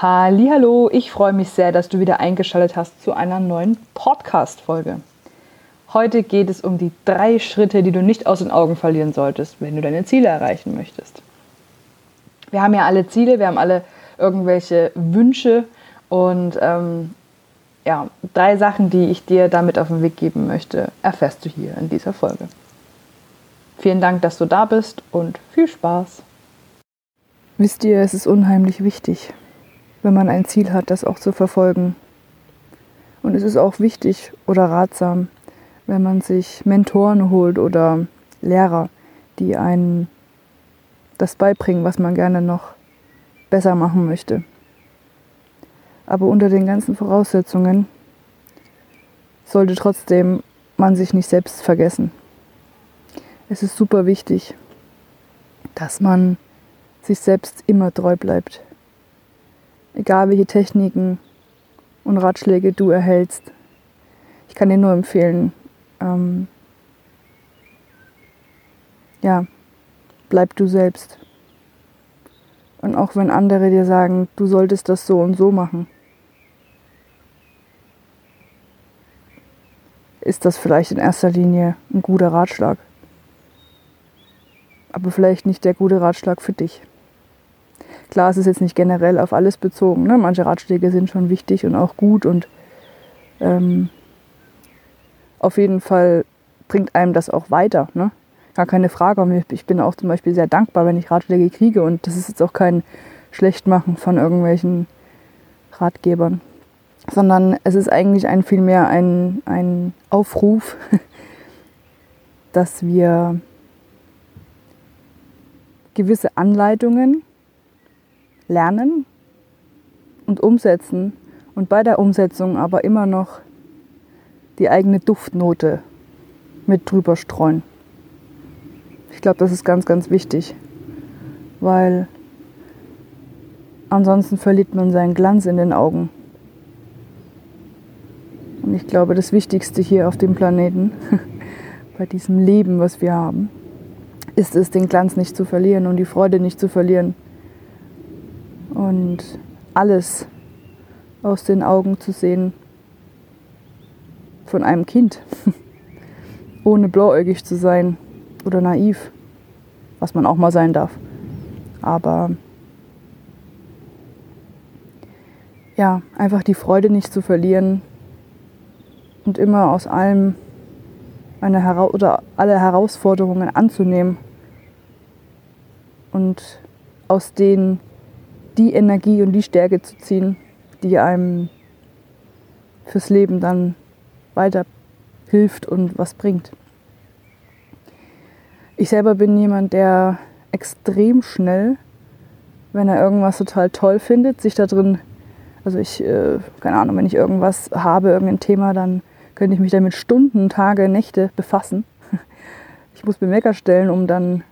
Hallo, ich freue mich sehr, dass du wieder eingeschaltet hast zu einer neuen Podcast Folge. Heute geht es um die drei Schritte, die du nicht aus den Augen verlieren solltest, wenn du deine Ziele erreichen möchtest. Wir haben ja alle Ziele, wir haben alle irgendwelche Wünsche und ähm, ja, drei Sachen, die ich dir damit auf den Weg geben möchte, erfährst du hier in dieser Folge. Vielen Dank, dass du da bist und viel Spaß. Wisst ihr, es ist unheimlich wichtig, wenn man ein Ziel hat, das auch zu verfolgen. Und es ist auch wichtig oder ratsam, wenn man sich Mentoren holt oder Lehrer, die einen das beibringen, was man gerne noch besser machen möchte. Aber unter den ganzen Voraussetzungen sollte trotzdem man sich nicht selbst vergessen. Es ist super wichtig, dass man sich selbst immer treu bleibt egal welche Techniken und Ratschläge du erhältst. Ich kann dir nur empfehlen, ähm, ja, bleib du selbst. Und auch wenn andere dir sagen, du solltest das so und so machen, ist das vielleicht in erster Linie ein guter Ratschlag. Aber vielleicht nicht der gute Ratschlag für dich. Klar, es ist jetzt nicht generell auf alles bezogen. Ne? Manche Ratschläge sind schon wichtig und auch gut und ähm, auf jeden Fall bringt einem das auch weiter. Ne? Gar keine Frage. Ich bin auch zum Beispiel sehr dankbar, wenn ich Ratschläge kriege und das ist jetzt auch kein Schlechtmachen von irgendwelchen Ratgebern, sondern es ist eigentlich ein vielmehr ein, ein Aufruf, dass wir gewisse Anleitungen lernen und umsetzen und bei der Umsetzung aber immer noch die eigene Duftnote mit drüber streuen. Ich glaube, das ist ganz, ganz wichtig, weil ansonsten verliert man seinen Glanz in den Augen. Und ich glaube, das Wichtigste hier auf dem Planeten, bei diesem Leben, was wir haben, ist es, den Glanz nicht zu verlieren und die Freude nicht zu verlieren und alles aus den Augen zu sehen von einem Kind, ohne blauäugig zu sein oder naiv, was man auch mal sein darf. Aber ja, einfach die Freude nicht zu verlieren und immer aus allem eine Hera oder alle Herausforderungen anzunehmen und aus denen die Energie und die Stärke zu ziehen, die einem fürs Leben dann weiter hilft und was bringt. Ich selber bin jemand, der extrem schnell, wenn er irgendwas total toll findet, sich da drin, also ich, äh, keine Ahnung, wenn ich irgendwas habe, irgendein Thema, dann könnte ich mich damit Stunden, Tage, Nächte befassen. Ich muss mir Wecker stellen, um dann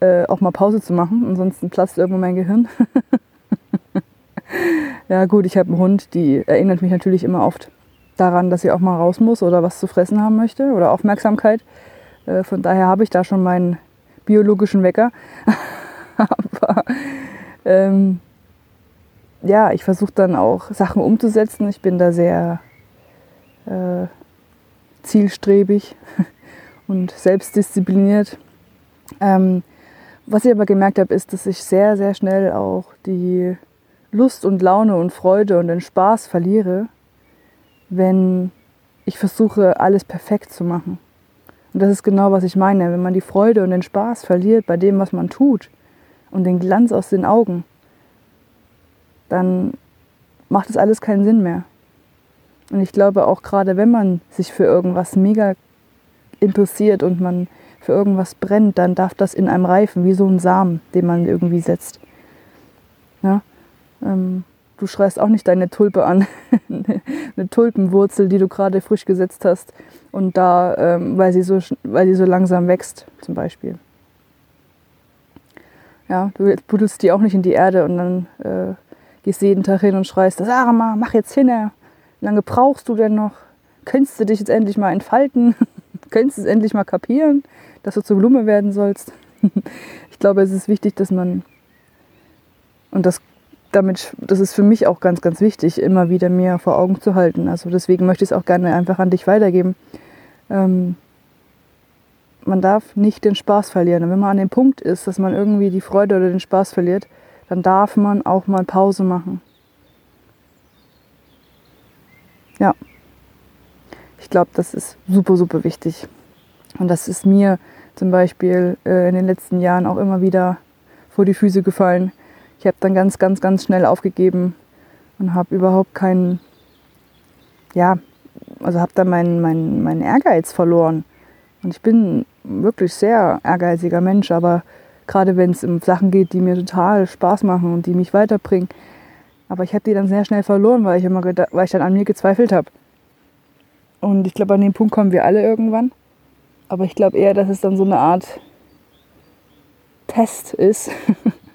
äh, auch mal Pause zu machen, ansonsten platzt irgendwo mein Gehirn. ja gut, ich habe einen Hund, die erinnert mich natürlich immer oft daran, dass sie auch mal raus muss oder was zu fressen haben möchte oder Aufmerksamkeit. Äh, von daher habe ich da schon meinen biologischen Wecker. Aber ähm, ja, ich versuche dann auch Sachen umzusetzen. Ich bin da sehr äh, zielstrebig und selbstdiszipliniert. Ähm, was ich aber gemerkt habe, ist, dass ich sehr, sehr schnell auch die Lust und Laune und Freude und den Spaß verliere, wenn ich versuche, alles perfekt zu machen. Und das ist genau, was ich meine. Wenn man die Freude und den Spaß verliert bei dem, was man tut und den Glanz aus den Augen, dann macht es alles keinen Sinn mehr. Und ich glaube auch gerade, wenn man sich für irgendwas mega interessiert und man für irgendwas brennt, dann darf das in einem reifen, wie so ein Samen, den man irgendwie setzt. Ja? Ähm, du schreist auch nicht deine Tulpe an, eine Tulpenwurzel, die du gerade frisch gesetzt hast und da, ähm, weil, sie so, weil sie so langsam wächst, zum Beispiel. Ja, du buddelst die auch nicht in die Erde und dann äh, gehst jeden Tag hin und schreist, Sarah, mach jetzt hin, wie lange brauchst du denn noch? Könntest du dich jetzt endlich mal entfalten? Könntest du es endlich mal kapieren? Dass du zur Blume werden sollst. ich glaube, es ist wichtig, dass man, und das damit, das ist für mich auch ganz, ganz wichtig, immer wieder mir vor Augen zu halten. Also deswegen möchte ich es auch gerne einfach an dich weitergeben. Ähm, man darf nicht den Spaß verlieren. Und wenn man an dem Punkt ist, dass man irgendwie die Freude oder den Spaß verliert, dann darf man auch mal Pause machen. Ja, ich glaube, das ist super, super wichtig. Und das ist mir zum Beispiel äh, in den letzten Jahren auch immer wieder vor die Füße gefallen. Ich habe dann ganz, ganz, ganz schnell aufgegeben und habe überhaupt keinen, ja, also habe dann meinen mein, mein Ehrgeiz verloren. Und ich bin wirklich sehr ehrgeiziger Mensch, aber gerade wenn es um Sachen geht, die mir total Spaß machen und die mich weiterbringen. Aber ich habe die dann sehr schnell verloren, weil ich immer weil ich dann an mir gezweifelt habe. Und ich glaube, an den Punkt kommen wir alle irgendwann. Aber ich glaube eher, dass es dann so eine Art Test ist,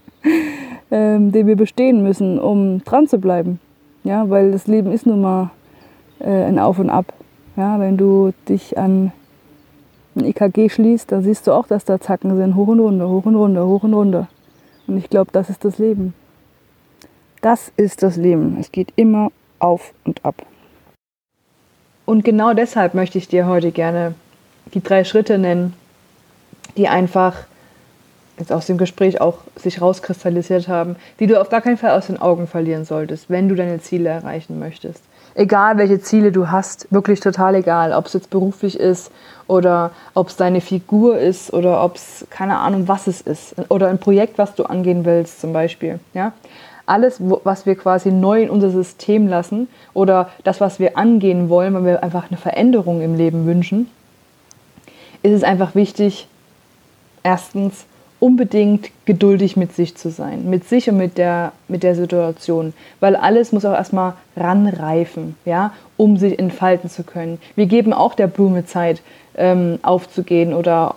ähm, den wir bestehen müssen, um dran zu bleiben. Ja, weil das Leben ist nun mal äh, ein Auf und Ab. Ja, wenn du dich an ein EKG schließt, da siehst du auch, dass da Zacken sind, hoch und runter, hoch und runter, hoch und runter. Und ich glaube, das ist das Leben. Das ist das Leben. Es geht immer auf und ab. Und genau deshalb möchte ich dir heute gerne die drei Schritte nennen, die einfach jetzt aus dem Gespräch auch sich rauskristallisiert haben, die du auf gar keinen Fall aus den Augen verlieren solltest, wenn du deine Ziele erreichen möchtest egal welche Ziele du hast, wirklich total egal, ob es jetzt beruflich ist oder ob es deine Figur ist oder ob es keine Ahnung was es ist oder ein Projekt, was du angehen willst zum Beispiel. Ja? Alles, was wir quasi neu in unser System lassen oder das, was wir angehen wollen, weil wir einfach eine Veränderung im Leben wünschen, ist es einfach wichtig, erstens unbedingt geduldig mit sich zu sein, mit sich und mit der, mit der Situation, weil alles muss auch erstmal ranreifen, ja, um sich entfalten zu können. Wir geben auch der Blume Zeit ähm, aufzugehen oder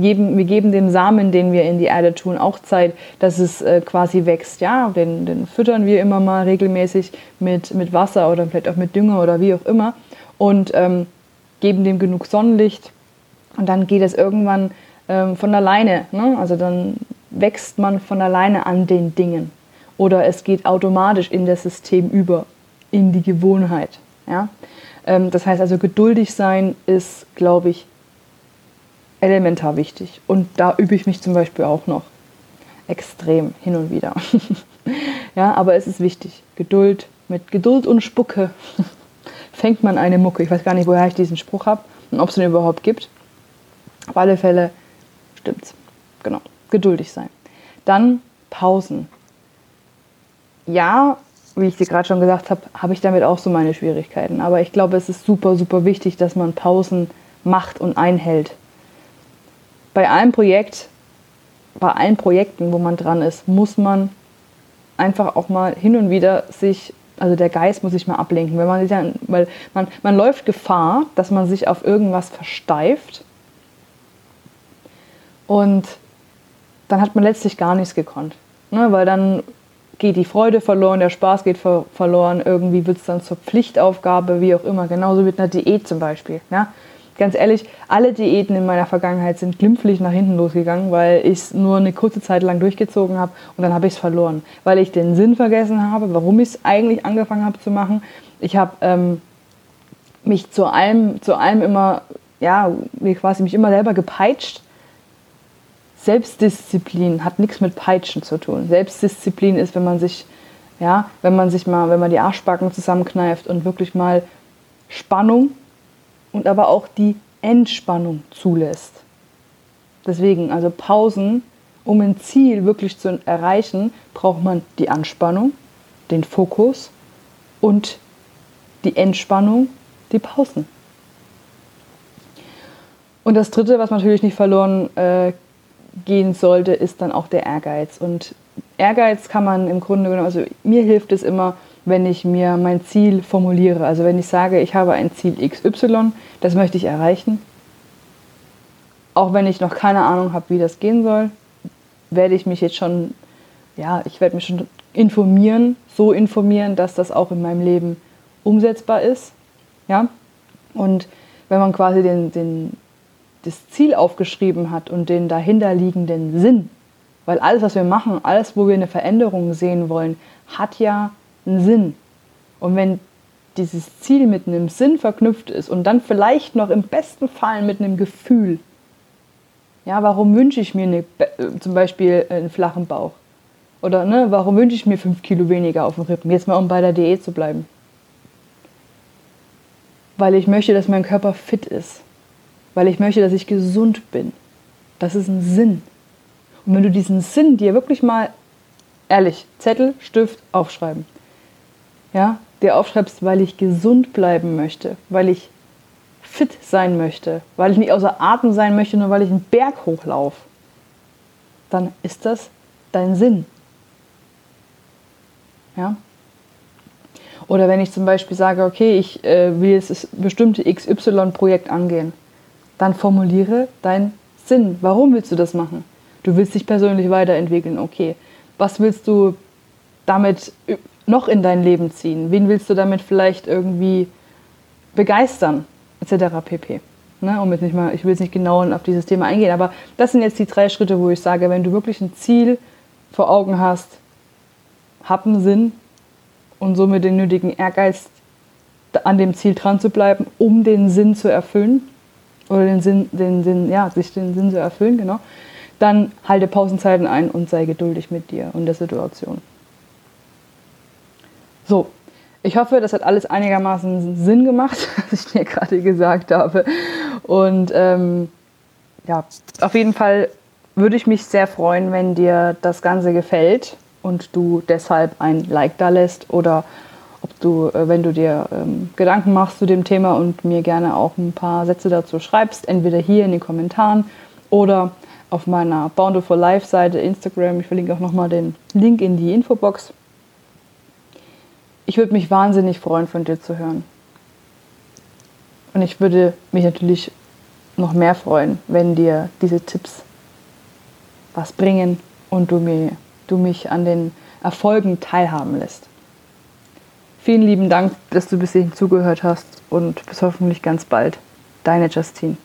geben, wir geben dem Samen, den wir in die Erde tun, auch Zeit, dass es äh, quasi wächst, ja, den, den füttern wir immer mal regelmäßig mit, mit Wasser oder vielleicht auch mit Dünger oder wie auch immer. Und ähm, geben dem genug Sonnenlicht und dann geht es irgendwann ähm, von alleine. Ne? Also dann wächst man von alleine an den Dingen. Oder es geht automatisch in das System über, in die Gewohnheit. Ja? Ähm, das heißt also, geduldig sein ist, glaube ich, elementar wichtig. Und da übe ich mich zum Beispiel auch noch extrem hin und wieder. ja, aber es ist wichtig. Geduld, mit Geduld und Spucke fängt man eine Mucke. Ich weiß gar nicht, woher ich diesen Spruch habe und ob es den überhaupt gibt. Auf alle Fälle stimmt's. Genau. Geduldig sein. Dann Pausen. Ja, wie ich dir gerade schon gesagt habe, habe ich damit auch so meine Schwierigkeiten. Aber ich glaube, es ist super, super wichtig, dass man Pausen macht und einhält. Bei einem Projekt, bei allen Projekten, wo man dran ist, muss man einfach auch mal hin und wieder sich, also der Geist muss sich mal ablenken. Wenn man weil man, man läuft Gefahr, dass man sich auf irgendwas versteift und dann hat man letztlich gar nichts gekonnt. Ne? Weil dann geht die Freude verloren, der Spaß geht ver verloren, irgendwie wird es dann zur Pflichtaufgabe, wie auch immer. Genauso mit einer Diät zum Beispiel. Ja? Ganz ehrlich, alle Diäten in meiner Vergangenheit sind glimpflich nach hinten losgegangen, weil ich es nur eine kurze Zeit lang durchgezogen habe und dann habe ich es verloren. Weil ich den Sinn vergessen habe, warum ich es eigentlich angefangen habe zu machen. Ich habe ähm, mich zu allem, zu allem immer, ja, quasi mich immer selber gepeitscht Selbstdisziplin hat nichts mit Peitschen zu tun. Selbstdisziplin ist, wenn man sich, ja, wenn man sich mal, wenn man die Arschbacken zusammenkneift und wirklich mal Spannung und aber auch die Entspannung zulässt. Deswegen, also Pausen, um ein Ziel wirklich zu erreichen, braucht man die Anspannung, den Fokus und die Entspannung, die Pausen. Und das Dritte, was natürlich nicht verloren äh, gehen sollte, ist dann auch der Ehrgeiz. Und Ehrgeiz kann man im Grunde genommen, also mir hilft es immer, wenn ich mir mein Ziel formuliere. Also wenn ich sage, ich habe ein Ziel XY, das möchte ich erreichen. Auch wenn ich noch keine Ahnung habe, wie das gehen soll, werde ich mich jetzt schon, ja, ich werde mich schon informieren, so informieren, dass das auch in meinem Leben umsetzbar ist. Ja? Und wenn man quasi den, den, das Ziel aufgeschrieben hat und den dahinterliegenden Sinn. Weil alles, was wir machen, alles, wo wir eine Veränderung sehen wollen, hat ja einen Sinn. Und wenn dieses Ziel mit einem Sinn verknüpft ist und dann vielleicht noch im besten Fall mit einem Gefühl, ja, warum wünsche ich mir eine, äh, zum Beispiel einen flachen Bauch? Oder ne, warum wünsche ich mir fünf Kilo weniger auf dem Rippen? Jetzt mal, um bei der Diät zu bleiben. Weil ich möchte, dass mein Körper fit ist. Weil ich möchte, dass ich gesund bin. Das ist ein Sinn. Und wenn du diesen Sinn dir wirklich mal, ehrlich, Zettel, Stift, aufschreiben. Ja, dir aufschreibst, weil ich gesund bleiben möchte, weil ich fit sein möchte, weil ich nicht außer Atem sein möchte, nur weil ich einen Berg hochlaufe, dann ist das dein Sinn. Ja? Oder wenn ich zum Beispiel sage, okay, ich äh, will jetzt das bestimmte XY-Projekt angehen, dann formuliere deinen Sinn. Warum willst du das machen? Du willst dich persönlich weiterentwickeln, okay. Was willst du damit noch in dein Leben ziehen? Wen willst du damit vielleicht irgendwie begeistern? Etc. pp. Ne, um jetzt nicht mal, ich will jetzt nicht genau auf dieses Thema eingehen, aber das sind jetzt die drei Schritte, wo ich sage, wenn du wirklich ein Ziel vor Augen hast, hab einen Sinn und somit den nötigen Ehrgeiz, an dem Ziel dran zu bleiben, um den Sinn zu erfüllen oder den Sinn, den Sinn, ja, sich den Sinn zu erfüllen, genau, dann halte Pausenzeiten ein und sei geduldig mit dir und der Situation. So, ich hoffe, das hat alles einigermaßen Sinn gemacht, was ich dir gerade gesagt habe. Und ähm, ja, auf jeden Fall würde ich mich sehr freuen, wenn dir das Ganze gefällt und du deshalb ein Like da lässt oder ob du, äh, wenn du dir ähm, Gedanken machst zu dem Thema und mir gerne auch ein paar Sätze dazu schreibst, entweder hier in den Kommentaren oder auf meiner Bountiful Life Seite Instagram. Ich verlinke auch nochmal den Link in die Infobox. Ich würde mich wahnsinnig freuen, von dir zu hören. Und ich würde mich natürlich noch mehr freuen, wenn dir diese Tipps was bringen und du, mir, du mich an den Erfolgen teilhaben lässt. Vielen lieben Dank, dass du bis hierhin zugehört hast und bis hoffentlich ganz bald. Deine Justine.